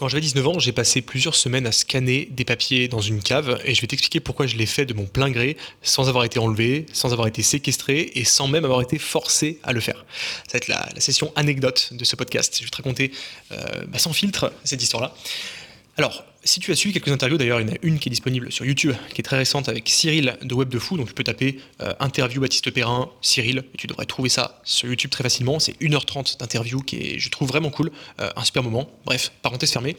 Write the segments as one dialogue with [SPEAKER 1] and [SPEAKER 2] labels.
[SPEAKER 1] Quand j'avais 19 ans, j'ai passé plusieurs semaines à scanner des papiers dans une cave et je vais t'expliquer pourquoi je l'ai fait de mon plein gré, sans avoir été enlevé, sans avoir été séquestré et sans même avoir été forcé à le faire. Ça va être la, session anecdote de ce podcast. Je vais te raconter euh, bah, sans filtre cette histoire-là. Alors, si tu as suivi quelques interviews, d'ailleurs, il y en a une qui est disponible sur YouTube, qui est très récente avec Cyril de Web de Fou. Donc, tu peux taper euh, interview Baptiste Perrin, Cyril, et tu devrais trouver ça sur YouTube très facilement. C'est 1h30 d'interview qui est, je trouve, vraiment cool. Euh, un super moment. Bref, parenthèse fermée.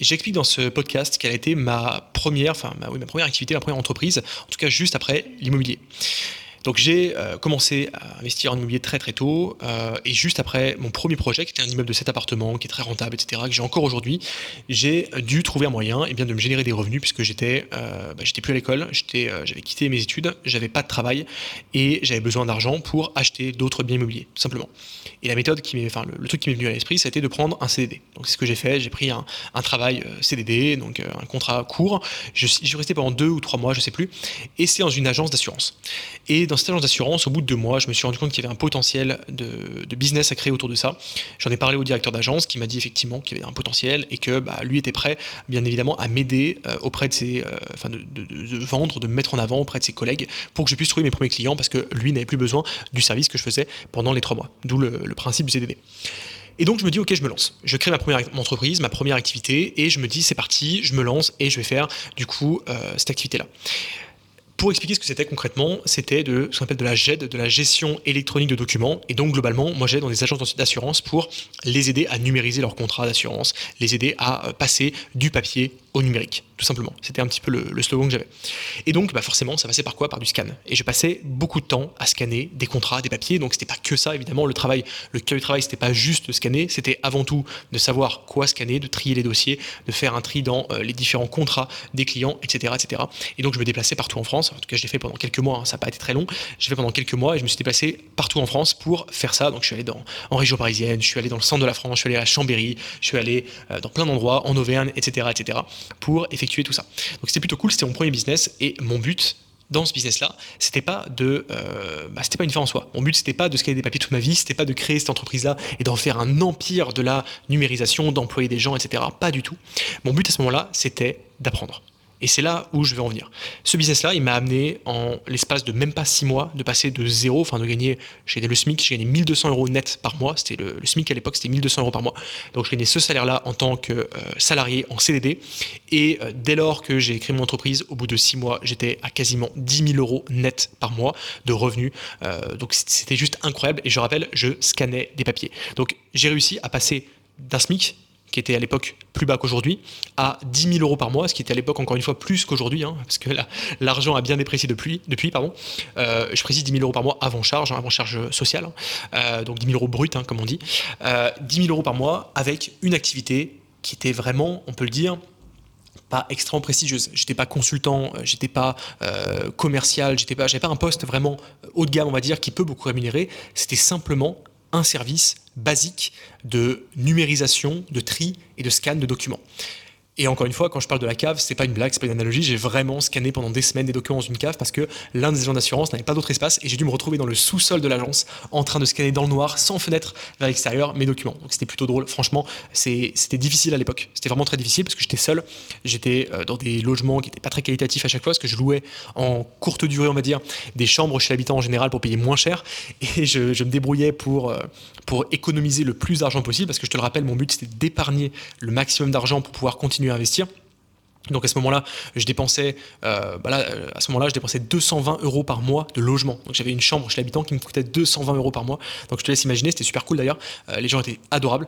[SPEAKER 1] J'explique dans ce podcast quelle a été ma première, enfin, oui, ma première activité, ma première entreprise, en tout cas juste après l'immobilier. Donc j'ai euh, commencé à investir en immobilier très très tôt euh, et juste après mon premier projet qui était un immeuble de 7 appartements qui est très rentable etc que j'ai encore aujourd'hui j'ai dû trouver un moyen et eh bien, de me générer des revenus puisque j'étais euh, bah, j'étais plus à l'école j'étais j'avais quitté mes études j'avais pas de travail et j'avais besoin d'argent pour acheter d'autres biens immobiliers tout simplement. Et la méthode qui m'est enfin le, truc qui m'est venu à l'esprit ça a été de prendre un CDD donc c'est ce que j'ai fait j'ai pris un, un, travail CDD donc un contrat court. Je, je resté pendant deux ou trois mois je sais plus et c'est dans une agence d'assurance. Et cette agence d'assurance, au bout de deux mois, je me suis rendu compte qu'il y avait un potentiel de, business à créer autour de ça. J'en ai parlé au directeur d'agence qui m'a dit effectivement qu'il y avait un potentiel et que bah, lui était prêt, bien évidemment, à m'aider euh, auprès de ses, euh, enfin de, vendre, de me mettre en avant auprès de ses collègues pour que je puisse trouver mes premiers clients parce que lui n'avait plus besoin du service que je faisais pendant les trois mois. D'où le, principe du CDD. Et donc je me dis ok je me lance. Je crée ma première entreprise, ma première activité et je me dis c'est parti, je me lance et je vais faire du coup euh, cette activité là. Pour expliquer ce que c'était concrètement, c'était de ce qu'on appelle de la GED, de la gestion électronique de documents. Et donc globalement, moi j'aide dans des agences d'assurance pour les aider à numériser leurs contrats d'assurance, les aider à euh, passer du papier au numérique, tout simplement. C'était un petit peu le, slogan que j'avais. Et donc, bah forcément, ça passait par quoi? Par du scan. Et je passais beaucoup de temps à scanner des contrats, des papiers. Donc, c'était pas que ça, évidemment. Le travail, le cœur du travail, c'était pas juste de scanner, c'était avant tout de savoir quoi scanner, de trier les dossiers, de faire un tri dans euh, les différents contrats des clients, etc., etc. Et donc, je me déplaçais partout en France. En tout cas, je l'ai fait pendant quelques mois. Hein. ça n'a pas été très long. J'ai fait pendant quelques mois et je me suis déplacé partout en France pour faire ça. Donc, je suis allé dans, en région parisienne, je suis allé dans le centre de la France, je suis allé à Chambéry, je suis allé euh, dans plein d'endroits, en Auvergne, etc., etc pour effectuer tout ça. Donc c'était plutôt cool, c'était mon premier business et mon but dans ce business-là, c'était pas de, euh, bah, c'était pas une fin en soi. Mon but c'était pas de scaler des papiers toute ma vie, c'était pas de créer cette entreprise-là et d'en faire un empire de la numérisation, d'employer des gens, etc. Pas du tout. Mon but à ce moment-là, c'était d'apprendre. Et c'est là où je vais en venir. Ce business-là, il m'a amené en l'espace de même pas six mois de passer de zéro, enfin de gagner, j'ai gagné le SMIC, j'ai gagné 1200 euros net par mois. C'était le, SMIC à l'époque, c'était 1200 euros par mois. Donc je gagnais ce salaire-là en tant que euh, salarié en CDD. Et euh, dès lors que j'ai créé mon entreprise, au bout de six mois, j'étais à quasiment 10 000 euros net par mois de revenus. Euh, donc c'était juste incroyable. Et je rappelle, je scannais des papiers. Donc j'ai réussi à passer d'un SMIC qui était à l'époque plus bas qu'aujourd'hui, à 10 000 euros par mois, ce qui était à l'époque encore une fois plus qu'aujourd'hui, hein, parce que l'argent a bien déprécié depuis. depuis pardon. Euh, je précise 10 000 euros par mois avant charge, hein, avant charge sociale, hein. euh, donc 10 000 euros brut, comme on dit. 10 euh, 000 euros par mois avec une activité qui était vraiment, on peut le dire, pas extrêmement prestigieuse. J'étais pas consultant, j'étais pas commercial, j'étais pas, j'avais pas un poste vraiment haut de gamme, on va dire, qui peut beaucoup rémunérer. C'était simplement un service basique de numérisation, de tri et de scan de documents. Et encore une fois, quand je parle de la cave, c'est pas une blague, c'est pas une analogie. J'ai vraiment scanné pendant des semaines des documents dans une cave parce que l'un des agents d'assurance n'avait pas d'autre espace et j'ai dû me retrouver dans le sous-sol de l'agence en train de scanner dans le noir, sans fenêtre vers l'extérieur, mes documents. Donc c'était plutôt drôle. Franchement, c'était difficile à l'époque. C'était vraiment très difficile parce que j'étais seul. J'étais euh, dans des logements qui n'étaient pas très qualitatifs à chaque fois parce que je louais en courte durée, on va dire, des chambres chez l'habitant en général pour payer moins cher et je, me débrouillais pour, euh, pour économiser le plus d'argent possible parce que je te le rappelle, mon but c'était d'épargner le maximum d'argent pour pouvoir continuer à investir. Donc à ce moment-là, je dépensais, euh, bah euh, à ce moment-là, je dépensais 220 euros par mois de logement. Donc j'avais une chambre chez l'habitant qui me coûtait 220 euros par mois. Donc je te laisse imaginer, c'était super cool d'ailleurs. Euh, les gens étaient adorables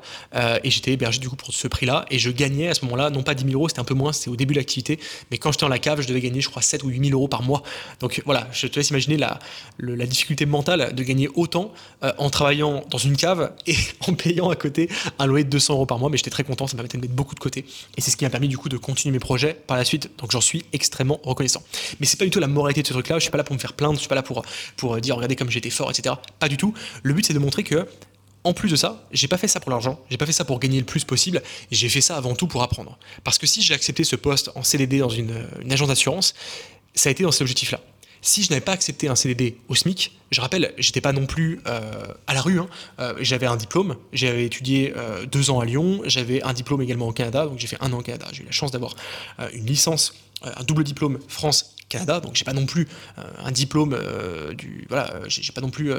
[SPEAKER 1] et j'étais hébergé du coup pour ce prix-là. Et je gagnais à ce moment-là, non pas 10 000 euros, c'était un peu moins, c'était au début de l'activité. Mais quand j'étais en la cave, je devais gagner, je crois, 7 ou 8 000 euros par mois. Donc voilà, je te laisse imaginer la, la difficulté mentale de gagner autant en travaillant dans une cave et en payant à côté un loyer de 200 euros par mois. Mais j'étais très content, ça m'a permis de mettre beaucoup de côté. Et c'est ce qui m'a permis du coup de continuer mes projets par la suite. Donc j'en suis extrêmement reconnaissant. Mais c'est pas du tout la moralité de ce truc-là. Je suis pas là pour me faire plaindre, je suis pas là pour, pour dire regardez comme j'étais fort, etc. Pas du tout. Le but c'est de montrer que en plus de ça, j'ai pas fait ça pour l'argent, j'ai pas fait ça pour gagner le plus possible, j'ai fait ça avant tout pour apprendre. Parce que si j'ai accepté ce poste en CDD dans une, agence d'assurance, ça a été dans cet objectif-là. Si je n'avais pas accepté un CDD au SMIC, je rappelle, j'étais pas non plus euh, à la rue. Hein. Euh, j'avais un diplôme, j'avais étudié euh, deux ans à Lyon, j'avais un diplôme également au Canada, donc j'ai fait un an au Canada. J'ai eu la chance d'avoir une licence, un double diplôme France Canada, donc j'ai pas non plus un diplôme du voilà, j'ai pas non plus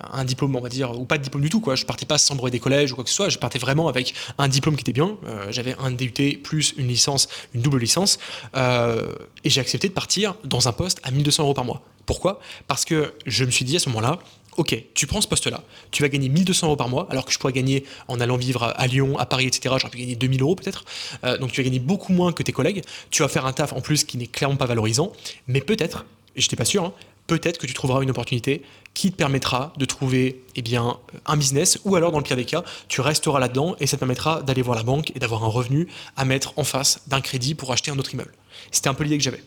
[SPEAKER 1] un diplôme on va dire ou pas de diplôme du tout quoi. Je partais pas sans bruit des collèges ou quoi que ce soit. Je partais vraiment avec un diplôme qui était bien. j'avais un DUT plus une licence, une double licence, et j'ai accepté de partir dans un poste à 1200 euros par mois. Pourquoi? Parce que je me suis dit à ce moment-là, ok, tu prends ce poste-là, tu vas gagner 1200 euros par mois, alors que je pourrais gagner en allant vivre à Lyon, à Paris, etc. J'aurais pu gagner 2000 euros peut-être. Euh, donc tu vas gagner beaucoup moins que tes collègues. Tu vas faire un taf en plus qui n'est clairement pas valorisant, mais peut-être, et je n'étais pas sûr, hein, peut-être que tu trouveras une opportunité qui te permettra de trouver eh bien, un business, ou alors dans le pire des cas, tu resteras là-dedans et ça te permettra d'aller voir la banque et d'avoir un revenu à mettre en face d'un crédit pour acheter un autre immeuble. C'était un peu l'idée que j'avais.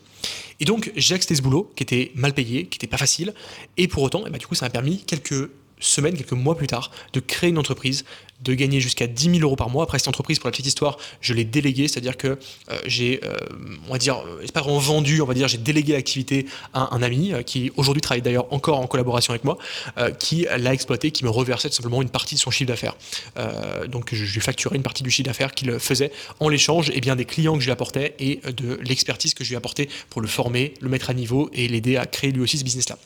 [SPEAKER 1] Et donc, j'ai accepté ce boulot qui était mal payé, qui n'était pas facile. Et pour autant, eh ben, du coup, ça m'a permis quelques semaines, quelques mois plus tard, de créer une entreprise, de gagner jusqu'à 10 000 euros par mois. Après, cette entreprise, pour la petite histoire, je l'ai déléguée, c'est-à-dire que euh, j'ai, euh, on va dire, c'est pas vendu, on va dire, j'ai délégué l'activité à un ami euh, qui aujourd'hui travaille d'ailleurs encore en collaboration avec moi, qui l'a exploité, qui me reversait tout simplement une partie de son chiffre d'affaires. donc, je, lui facturais une partie du chiffre d'affaires qu'il faisait en l'échange bien, des clients que je lui apportais et de l'expertise que je lui apportais pour le former, le mettre à niveau et l'aider à créer lui aussi ce business-là.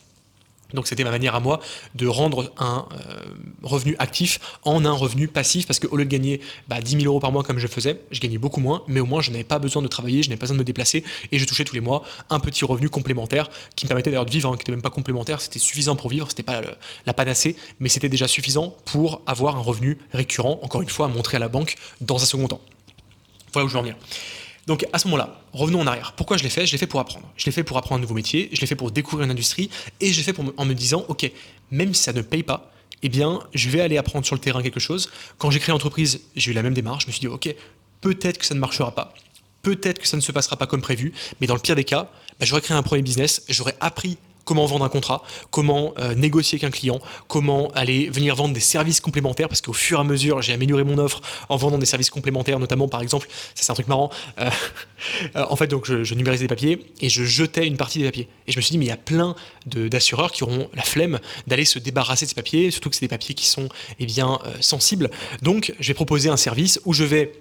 [SPEAKER 1] Donc c'était ma manière à moi de rendre un euh, revenu actif en un revenu passif parce qu'au lieu de gagner bah, 10 000 euros par mois comme je faisais, je gagnais beaucoup moins, mais au moins je n'avais pas besoin de travailler, je n'avais pas besoin de me déplacer et je touchais tous les mois un petit revenu complémentaire qui me permettait d'ailleurs de vivre, hein, qui n'était même pas complémentaire, c'était suffisant pour vivre, c'était pas la panacée, mais c'était déjà suffisant pour avoir un revenu récurrent, encore une fois à montrer à la banque dans un second temps. Voilà où je veux en venir. Donc à ce moment-là, revenons en arrière. Pourquoi je l'ai fait? Je l'ai fait pour apprendre. Je l'ai fait pour apprendre un nouveau métier, je l'ai fait pour découvrir une industrie, et je l'ai fait en me disant, ok, même si ça ne paye pas, eh bien, je vais aller apprendre sur le terrain quelque chose. Quand j'ai créé l'entreprise, j'ai eu la même démarche. Je me suis dit, ok, peut-être que ça ne marchera pas. Peut-être que ça ne se passera pas comme prévu, mais dans le pire des cas, bah, j'aurais créé un premier business, j'aurais appris comment vendre un contrat, comment euh, négocier avec un client, comment aller venir vendre des services complémentaires, parce qu'au fur et à mesure, j'ai amélioré mon offre en vendant des services complémentaires, notamment par exemple, ça c'est un truc marrant, euh, euh, en fait donc je, numérisais des papiers et je jetais une partie des papiers. Et je me suis dit, mais il y a plein d'assureurs qui auront la flemme d'aller se débarrasser de ces papiers, surtout que c'est des papiers qui sont eh bien, sensibles. Donc je vais proposer un service où je vais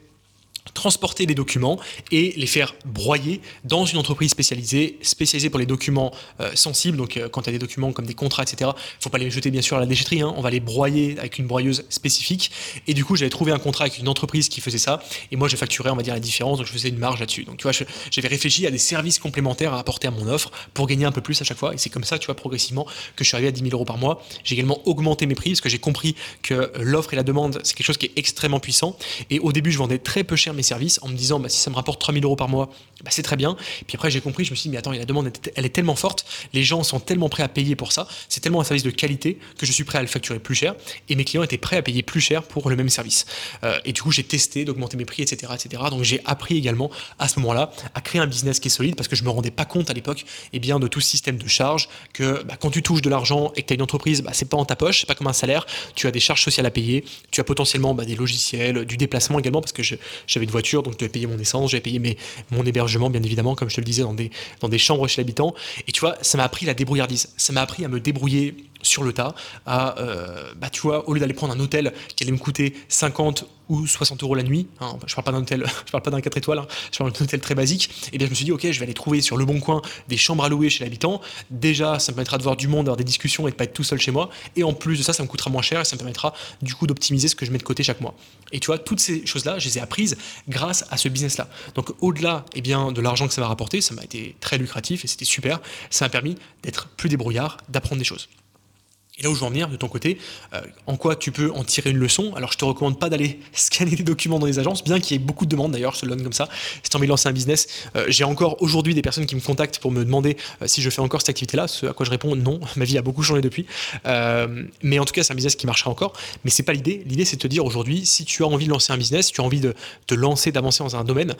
[SPEAKER 1] transporter les documents et les faire broyer dans une entreprise spécialisée, spécialisée pour les documents euh, sensibles. Donc, euh, quand il y a des documents comme des contrats, etc., il ne faut pas les jeter bien sûr à la déchetterie. Hein. on va les broyer avec une broyeuse spécifique. Et du coup, j'avais trouvé un contrat avec une entreprise qui faisait ça. Et moi, j'ai facturé, on va dire, la différence. Donc, je faisais une marge là-dessus. Donc, tu vois, j'avais réfléchi à des services complémentaires à apporter à mon offre pour gagner un peu plus à chaque fois. Et c'est comme ça, tu vois, progressivement, que je suis arrivé à 10 000 euros par mois. J'ai également augmenté mes prix parce que j'ai compris que l'offre et la demande, c'est quelque chose qui est extrêmement puissant. Et au début, je vendais très peu cher mes services en me disant bah, si ça me rapporte 3000 euros par mois, bah, c'est très bien. Puis après, j'ai compris, je me suis dit, mais attends, la demande, elle est tellement forte, les gens sont tellement prêts à payer pour ça, c'est tellement un service de qualité que je suis prêt à le facturer plus cher. Et mes clients étaient prêts à payer plus cher pour le même service. Euh, et du coup, j'ai testé d'augmenter mes prix, etc. etc. Donc j'ai appris également à ce moment-là à créer un business qui est solide parce que je me rendais pas compte à l'époque eh bien, de tout ce système de charges que bah, quand tu touches de l'argent et que tu as une entreprise, bah, c'est pas en ta poche, c'est pas comme un salaire, tu as des charges sociales à payer, tu as potentiellement des logiciels, du déplacement également parce que j'avais une voiture, donc tu devais payer mon essence, j'avais payé mes, mon hébergement, bien évidemment, comme je te le disais, dans des, dans des chambres chez l'habitant. Et tu vois, ça m'a appris la débrouillardise. Ça m'a appris à me débrouiller sur le tas, à, euh, bah, tu vois, au lieu d'aller prendre un hôtel qui allait me coûter 50 ou 60 euros la nuit, hein, je parle pas d'un hôtel, je parle pas d'un 4 étoiles, hein, je parle d'un hôtel très basique, et eh bien je me suis dit, ok, je vais aller trouver sur le bon coin des chambres à louer chez l'habitant. Déjà, ça me permettra de voir du monde, d'avoir des discussions et de pas être tout seul chez moi. Et en plus de ça, ça me coûtera moins cher et ça me permettra du coup d'optimiser ce que je mets de côté chaque mois. Et tu vois, toutes ces choses-là, je les ai apprises grâce à ce business-là. Donc au-delà eh bien, de l'argent que ça m'a rapporté, ça m'a été très lucratif et c'était super. Ça m'a permis d'être plus débrouillard, d'apprendre des choses. Et là où je veux en venir de ton côté, euh, en quoi tu peux en tirer une leçon? Alors je te recommande pas d'aller scanner des documents dans les agences, bien qu'il y ait beaucoup de demandes d'ailleurs, je te le comme ça. Si tu as envie de lancer un business, euh, j'ai encore aujourd'hui des personnes qui me contactent pour me demander euh, si je fais encore cette activité-là, ce à quoi je réponds non, ma vie a beaucoup changé depuis. mais en tout cas, c'est un business qui marchera encore. Mais c'est pas l'idée. L'idée, c'est de te dire aujourd'hui, si tu as envie de lancer un business, si tu as envie de te lancer, d'avancer dans un domaine,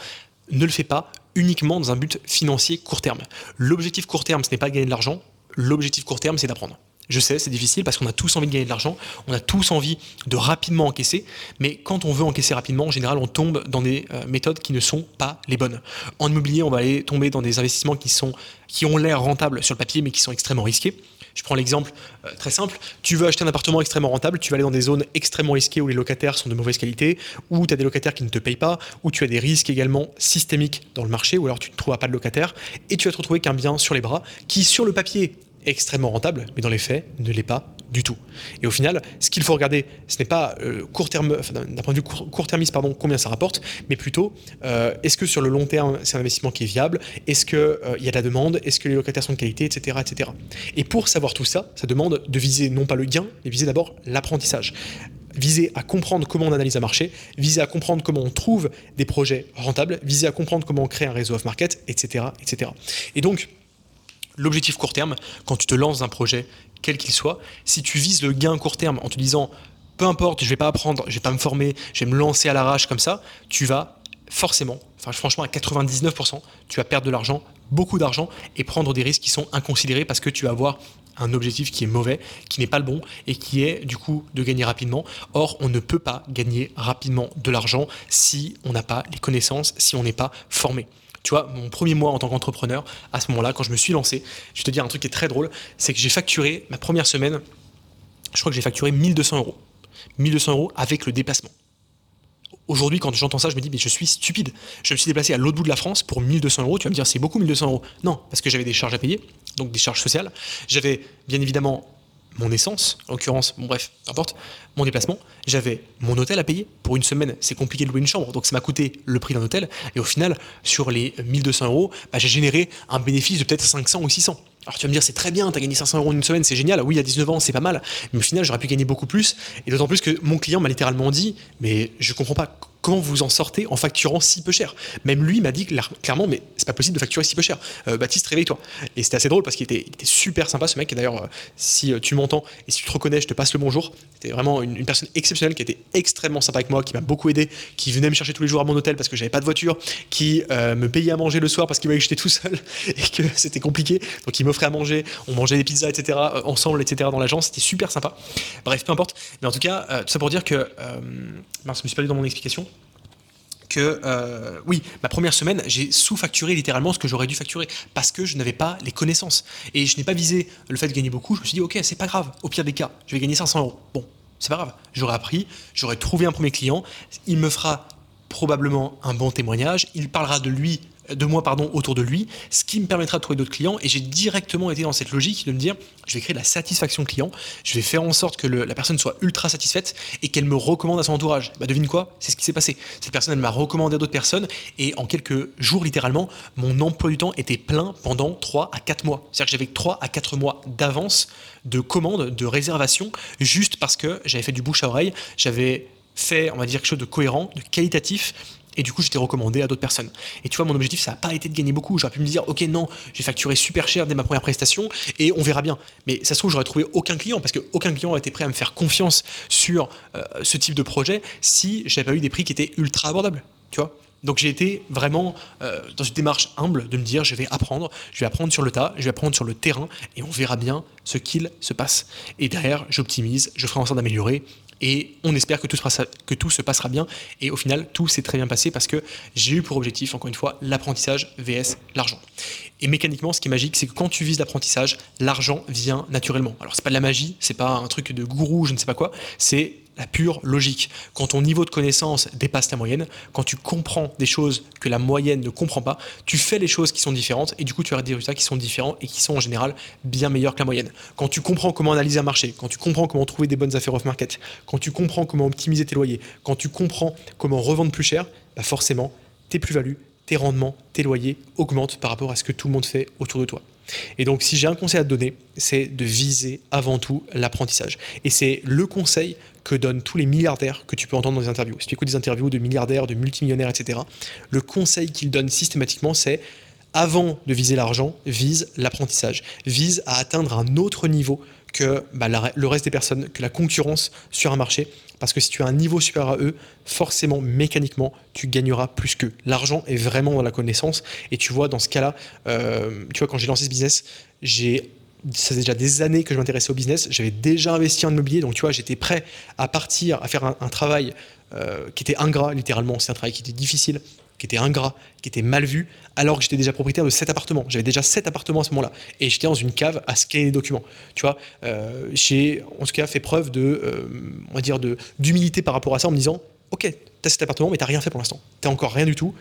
[SPEAKER 1] ne le fais pas uniquement dans un but financier court terme. L'objectif court terme, ce n'est pas de gagner de l'argent. L'objectif court terme, c'est d'apprendre Je sais, c'est difficile parce qu'on a tous envie de gagner de l'argent, on a tous envie de rapidement encaisser, mais quand on veut encaisser rapidement, en général, on tombe dans des euh, méthodes qui ne sont pas les bonnes. En immobilier, on va aller tomber dans des investissements qui, ont l'air rentables sur le papier, mais qui sont extrêmement risqués. Je prends l'exemple euh, très simple. Tu veux acheter un appartement extrêmement rentable, tu vas aller dans des zones extrêmement risquées où les locataires sont de mauvaise qualité, où tu as des locataires qui ne te payent pas, où tu as des risques également systémiques dans le marché, ou alors tu ne trouveras pas de locataire, et tu vas te retrouver qu'un bien sur les bras qui, sur le papier, extrêmement rentable, mais dans les faits, ne l'est pas du tout. Et au final, ce qu'il faut regarder, ce n'est pas euh, court terme, d'un point de vue court, termiste, pardon, combien ça rapporte, mais plutôt euh, est-ce que sur le long terme, c'est un investissement qui est viable, est-ce qu'il euh, y a de la demande, est-ce que les locataires sont de qualité, etc., etc. Et pour savoir tout ça, ça demande de viser non pas le gain, mais viser d'abord l'apprentissage viser à comprendre comment on analyse un marché, viser à comprendre comment on trouve des projets rentables, viser à comprendre comment on crée un réseau off-market, etc., etc. Et donc, l'objectif court terme, quand tu te lances dans un projet, quel qu'il soit, si tu vises le gain court terme en te disant peu importe, je vais pas apprendre, je vais pas me former, je vais me lancer à l'arrache comme ça, tu vas forcément, enfin franchement à 99%, tu vas perdre de l'argent, beaucoup d'argent et prendre des risques qui sont inconsidérés parce que tu vas avoir un objectif qui est mauvais, qui n'est pas le bon et qui est du coup de gagner rapidement. Or, on ne peut pas gagner rapidement de l'argent si on n'a pas les connaissances, si on n'est pas formé. Tu vois, mon premier mois en tant qu'entrepreneur, à ce moment-là, quand je me suis lancé, je vais te dire un truc qui est très drôle, c'est que j'ai facturé ma première semaine, je crois que j'ai facturé 1200 euros. 1200 euros avec le déplacement. Aujourd'hui, quand j'entends ça, je me dis, mais je suis stupide. Je me suis déplacé à l'autre bout de la France pour 1200 euros. Tu vas me dire, c'est beaucoup 1200 euros. Non, parce que j'avais des charges à payer, donc des charges sociales. J'avais bien évidemment mon essence, en l'occurrence, bon bref, n'importe, mon déplacement, j'avais mon hôtel à payer. Pour une semaine, c'est compliqué de louer une chambre, donc ça m'a coûté le prix d'un hôtel. Et au final, sur les 1200 euros, bah, j'ai généré un bénéfice de peut-être 500 ou 600. Alors tu vas me dire, c'est très bien, tu gagné 500 euros en une semaine, c'est génial. Oui, a 19 ans, c'est pas mal. Mais au final, j'aurais pu gagner beaucoup plus. Et d'autant plus que mon client m'a littéralement dit, mais je comprends pas comment vous en sortez en facturant si peu cher Même lui m'a dit clairement, mais c'est pas possible de facturer si peu cher. Euh, Baptiste, réveille-toi. Et c'était assez drôle parce qu'il était, super sympa ce mec. Et d'ailleurs, euh, si euh, tu m'entends et si tu te reconnais, je te passe le bonjour. C'était vraiment une, personne exceptionnelle qui était extrêmement sympa avec moi, qui m'a beaucoup aidé, qui venait me chercher tous les jours à mon hôtel parce que j'avais pas de voiture, qui me payait à manger le soir parce qu'il voyait que j'étais tout seul et que c'était compliqué. Donc il m'offrait à manger, on mangeait des pizzas, etc. ensemble, etc. dans l'agence. C'était super sympa. Bref, peu importe. Mais en tout cas, tout ça pour dire que. mince, je me suis perdu dans mon explication que euh, oui, ma première semaine, j'ai sous-facturé littéralement ce que j'aurais dû facturer parce que je n'avais pas les connaissances. Et je n'ai pas visé le fait de gagner beaucoup. Je me suis dit, ok, c'est pas grave. Au pire des cas, je vais gagner 500 euros. Bon, c'est pas grave. J'aurais appris, j'aurais trouvé un premier client. Il me fera probablement un bon témoignage. Il parlera de lui de moi pardon, autour de lui, ce qui me permettra de trouver d'autres clients. Et j'ai directement été dans cette logique de me dire, je vais créer de la satisfaction client, je vais faire en sorte que la personne soit ultra satisfaite et qu'elle me recommande à son entourage. Bah, devine quoi? C'est ce qui s'est passé. Cette personne, elle m'a recommandé à d'autres personnes et en quelques jours, littéralement, mon emploi du temps était plein pendant 3 à 4 mois. C'est-à-dire que j'avais 3 à 4 mois d'avance de commandes, de réservation, juste parce que j'avais fait du bouche à oreille, j'avais fait, on va dire, quelque chose de cohérent, de qualitatif et du coup, j'étais recommandé à d'autres personnes. Et tu vois, mon objectif, ça n'a pas été de gagner beaucoup. J'aurais pu me dire, ok, non, j'ai facturé super cher dès ma première prestation et on verra bien. Mais ça se trouve, j'aurais trouvé aucun client parce qu'aucun client aurait été prêt à me faire confiance sur euh, ce type de projet si j'avais pas eu des prix qui étaient ultra abordables. Tu vois donc j'ai été vraiment euh, dans une démarche humble de me dire je vais apprendre, je vais apprendre sur le tas, je vais apprendre sur le terrain et on verra bien ce qu'il se passe. Et derrière, j'optimise, je ferai en sorte d'améliorer et on espère que tout, se passera, bien. Et au final, tout s'est très bien passé parce que j'ai eu pour objectif, encore une fois, l'apprentissage vs l'argent. Et mécaniquement, ce qui est magique, c'est que quand tu vises l'apprentissage, l'argent vient naturellement. Alors, c'est pas de la magie, c'est pas un truc de gourou, je ne sais pas quoi, c'est la pure logique. Quand ton niveau de connaissance dépasse la moyenne, quand tu comprends des choses que la moyenne ne comprend pas, tu fais les choses qui sont différentes et du coup tu as des résultats qui sont différents et qui sont en général bien meilleurs que la moyenne. Quand tu comprends comment analyser un marché, quand tu comprends comment trouver des bonnes affaires off-market, quand tu comprends comment optimiser tes loyers, quand tu comprends comment revendre plus cher, bah forcément tes plus-values, tes rendements, tes loyers augmentent par rapport à ce que tout le monde fait autour de toi. Et donc, si j'ai un conseil à te donner, c'est de viser avant tout l'apprentissage. Et c'est le conseil que donnent tous les milliardaires que tu peux entendre dans des interviews. Si tu écoutes des interviews de milliardaires, de multimillionnaires, etc., le conseil qu'ils donnent systématiquement, c'est avant de viser l'argent, vise l'apprentissage, vise à atteindre un autre niveau que bah, le reste des personnes, que la concurrence sur un marché. Parce que si tu as un niveau supérieur à eux, forcément, mécaniquement, tu gagneras plus qu'eux. L'argent est vraiment dans la connaissance. Et tu vois, dans ce cas-là, euh, tu vois, quand j'ai lancé ce business, j'ai ça faisait déjà des années que je m'intéressais au business, j'avais déjà investi en immobilier, donc tu vois, j'étais prêt à partir, à faire un, travail euh, qui était ingrat, littéralement, c'est un travail qui était difficile, qui était ingrat, qui était mal vu, alors que j'étais déjà propriétaire de 7 appartements. J'avais déjà 7 appartements à ce moment-là. Et j'étais dans une cave à scanner les documents. Tu vois, euh, j'ai en tout cas fait preuve de, euh, on va dire, d'humilité par rapport à ça en me disant, ok, tu as cet appartement, mais tu rien fait pour l'instant. Tu encore rien du tout.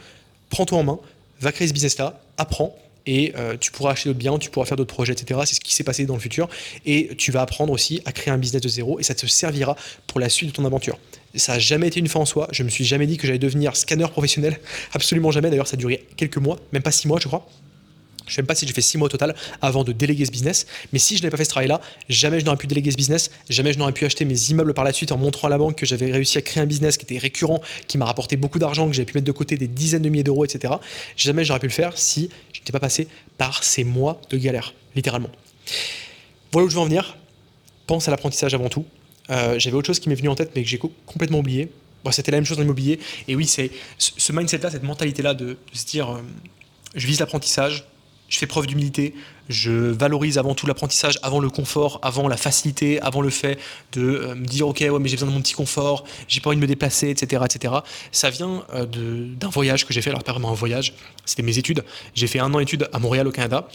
[SPEAKER 1] Prends-toi en main, va créer ce business-là, apprends, et euh, tu pourras acheter d'autres biens, tu pourras faire d'autres projets, etc. C'est ce qui s'est passé dans le futur. Et tu vas apprendre aussi à créer un business de zéro et ça te servira pour la suite de ton aventure. Ça n'a jamais été une fin en soi. Je me suis jamais dit que j'allais devenir scanner professionnel. Absolument jamais. D'ailleurs, ça a duré quelques mois, même pas six mois, je crois. Je ne sais même pas si j'ai fait six mois au total avant de déléguer ce business. Mais si je n'avais pas fait ce travail-là, jamais je n'aurais pu déléguer ce business, jamais je n'aurais pu acheter mes immeubles par la suite en montrant à la banque que j'avais réussi à créer un business qui était récurrent, qui m'a rapporté beaucoup d'argent, que j'avais pu mettre de côté des dizaines de milliers d'euros, etc. Jamais j'aurais pu le faire si je n'étais pas passé par ces mois de galère, littéralement. Voilà où je veux en venir. Pense à l'apprentissage avant tout. Euh, j'avais autre chose qui m'est venue en tête, mais que j'ai complètement oublié. C'était la même chose dans l'immobilier. Et oui, c'est ce mindset-là, cette mentalité-là de, se dire euh, je vise l'apprentissage, je fais preuve d'humilité, je valorise avant tout l'apprentissage, avant le confort, avant la facilité, avant le fait de euh, me dire ok ouais mais j'ai besoin de mon petit confort, j'ai pas envie de me déplacer, etc. etc. Ça vient euh, d'un voyage que j'ai fait, alors pas vraiment un voyage, c'était mes études. J'ai fait un an d'études à Montréal au Canada.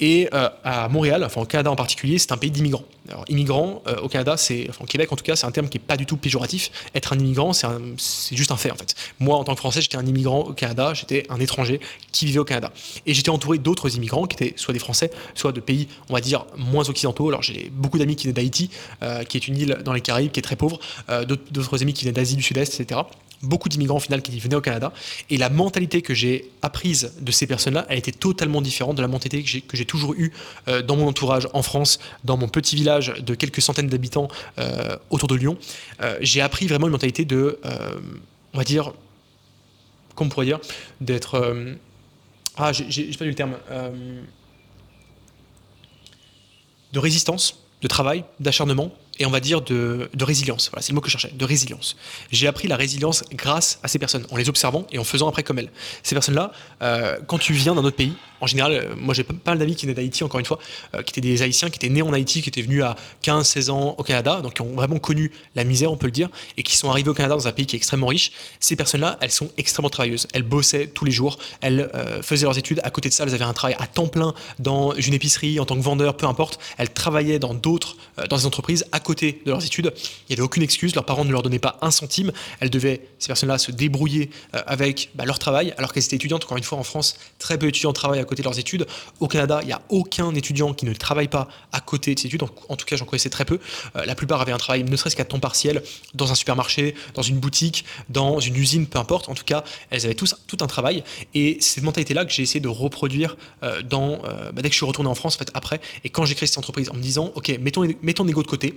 [SPEAKER 1] Et euh, à Montréal, enfin au Canada en particulier, c'est un pays d'immigrants. Alors immigrant au Canada, c'est, enfin, au Québec en tout cas, c'est un terme qui est pas du tout péjoratif. Être un immigrant, c'est juste un fait en fait. Moi en tant que Français, j'étais un immigrant au Canada, j'étais un étranger qui vivait au Canada. Et j'étais entouré d'autres immigrants qui étaient soit des Français, soit de pays, on va dire, moins occidentaux. Alors j'ai beaucoup d'amis qui viennent d'Haïti, euh, qui est une île dans les Caraïbes, qui est très pauvre, euh, d'autres amis qui viennent d'Asie du Sud-Est, etc beaucoup d'immigrants au final qui venaient au Canada. Et la mentalité que j'ai apprise de ces personnes-là a été totalement différente de la mentalité que j'ai toujours eue euh, dans mon entourage en France, dans mon petit village de quelques centaines d'habitants autour de Lyon. j'ai appris vraiment une mentalité de, on va dire, comment on pourrait dire, d'être... ah, j'ai pas eu le terme de résistance, de travail, d'acharnement et on va dire de, résilience. Voilà, c'est le mot que je cherchais, de résilience. J'ai appris la résilience grâce à ces personnes, en les observant et en faisant après comme elles. Ces personnes-là, euh, quand tu viens d'un autre pays, en général, euh, moi j'ai pas mal d'amis qui venaient d'Haïti, encore une fois, euh, qui étaient des Haïtiens, qui étaient nés en Haïti, qui étaient venus à 15-16 ans au Canada, donc qui ont vraiment connu la misère, on peut le dire, et qui sont arrivés au Canada dans un pays qui est extrêmement riche. Ces personnes-là, elles sont extrêmement travailleuses. Elles bossaient tous les jours, elles faisaient leurs études. À côté de ça, elles avaient un travail à temps plein dans une épicerie, en tant que vendeur, peu importe. Elles travaillaient dans d'autres, dans des entreprises à côté de leurs études. Il n'y avait aucune excuse, leurs parents ne leur donnaient pas un centime. Elles devaient, ces personnes-là, se débrouiller avec bah, leur travail, alors qu'elles étaient étudiantes. Encore une fois, en France, très peu d'étudiants travaillent à côté de leurs études. Au Canada, il n'y a aucun étudiant qui ne travaille pas à côté de ses études. En, tout cas, j'en connaissais très peu. Euh, la plupart avaient un travail, ne serait-ce qu'à temps partiel, dans un supermarché, dans une boutique, dans une usine, peu importe. En tout cas, elles avaient tous tout un travail. Et c'est cette mentalité-là que j'ai essayé de reproduire euh, dans, euh, bah, dès que je suis retourné en France, en fait, après. Et quand j'ai créé cette entreprise, en me disant, OK, mettons, mettons ton ego de côté.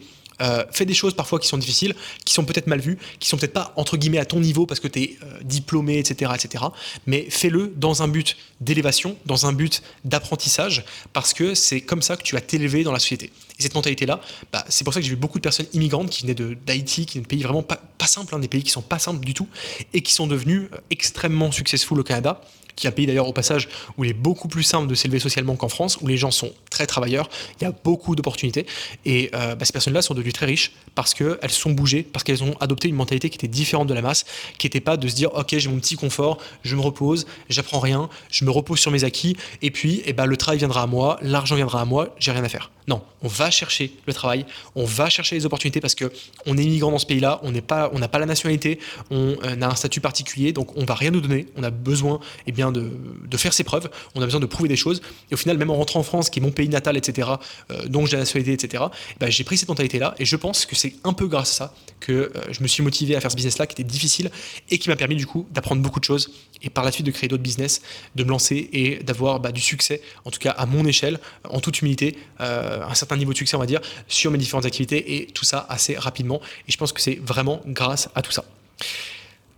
[SPEAKER 1] Fais des choses parfois qui sont difficiles, qui sont peut-être mal vues, qui sont peut-être pas entre guillemets à ton niveau parce que tu es diplômé, etc., etc. Mais fais-le dans un but d'élévation, dans un but d'apprentissage, parce que c'est comme ça que tu vas t'élever dans la société. Et cette mentalité-là, bah, c'est pour ça que j'ai vu beaucoup de personnes immigrantes qui venaient d'Haïti, qui venaient de pays vraiment pas, pas simples, hein, des pays qui sont pas simples du tout, et qui sont devenus euh, extrêmement successful au Canada, qui est un pays d'ailleurs au passage où il est beaucoup plus simple de s'élever socialement qu'en France, où les gens sont très travailleurs, il y a beaucoup d'opportunités. Et euh, bah, ces personnes-là sont devenues très riches parce qu'elles sont bougées, parce qu'elles ont adopté une mentalité qui était différente de la masse, qui n'était pas de se dire ok j'ai mon petit confort, je me repose, j'apprends rien, je me repose sur mes acquis, et puis eh ben, le travail viendra à moi, l'argent viendra à moi, j'ai rien à faire. Non, on va chercher le travail, on va chercher les opportunités parce que on est immigrant dans ce pays-là, on n'est pas, on n'a pas la nationalité, on euh, a un statut particulier, donc on va rien nous donner. On a besoin, eh bien, de, faire ses preuves, on a besoin de prouver des choses. Et au final, même en rentrant en France, qui est mon pays natal, etc., euh, dont j'ai la nationalité, etc., ben, j'ai pris cette mentalité-là et je pense que c'est un peu grâce à ça que euh, je me suis motivé à faire ce business-là qui était difficile et qui m'a permis du coup d'apprendre beaucoup de choses et par la suite de créer d'autres business, de me lancer et d'avoir bah, du succès, en tout cas à mon échelle, en toute humilité un certain niveau de succès, on va dire, sur mes différentes activités et tout ça assez rapidement. Et je pense que c'est vraiment grâce à tout ça.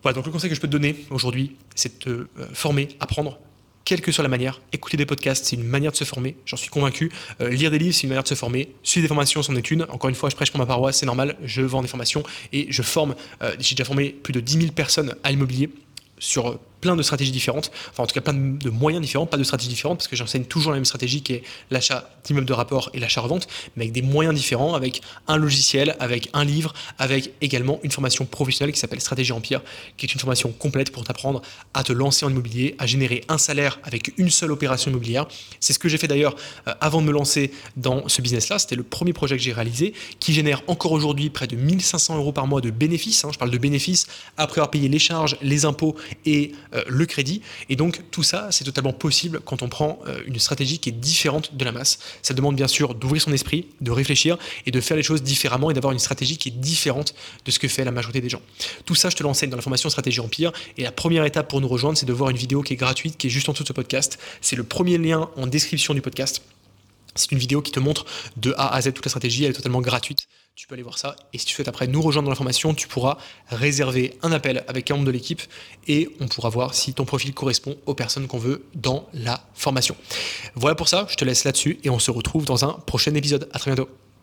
[SPEAKER 1] Voilà, donc le conseil que je peux te donner aujourd'hui, c'est de te euh, former, apprendre, quelle que soit la manière. Écouter des podcasts, c'est une manière de se former, j'en suis convaincu. Euh, lire des livres, c'est une manière de se former. Suivre des formations, c'en est une. Encore une fois, je prêche pour ma paroisse, c'est normal, je vends des formations et je forme. Euh, j'ai déjà formé plus de 10 000 personnes à l'immobilier sur plein de stratégies différentes, enfin en tout cas plein de, moyens différents, pas de stratégies différentes, parce que j'enseigne toujours la même stratégie qui est l'achat d'immeubles de rapport et l'achat-revente, mais avec des moyens différents, avec un logiciel, avec un livre, avec également une formation professionnelle qui s'appelle Stratégie Empire, qui est une formation complète pour t'apprendre à te lancer en immobilier, à générer un salaire avec une seule opération immobilière. C'est ce que j'ai fait d'ailleurs euh, avant de me lancer dans ce business-là. C'était le premier projet que j'ai réalisé, qui génère encore aujourd'hui près de 1500 euros par mois de bénéfices. Hein. Je parle de bénéfices après avoir payé les charges, les impôts et le crédit. Et donc tout ça, c'est totalement possible quand on prend euh, une stratégie qui est différente de la masse. Ça demande bien sûr d'ouvrir son esprit, de réfléchir et de faire les choses différemment et d'avoir une stratégie qui est différente de ce que fait la majorité des gens. Tout ça, je te l'enseigne dans la formation Stratégie Empire. Et la première étape pour nous rejoindre, c'est de voir une vidéo qui est gratuite, qui est juste en dessous de ce podcast. C'est le premier lien en description du podcast. C'est une vidéo qui te montre de A à Z toute la stratégie, elle est totalement gratuite. Tu peux aller voir ça. Et si tu souhaites après nous rejoindre dans la formation, tu pourras réserver un appel avec un membre de l'équipe et on pourra voir si ton profil correspond aux personnes qu'on veut dans la formation. Voilà pour ça, je te laisse là-dessus et on se retrouve dans un prochain épisode. À très bientôt.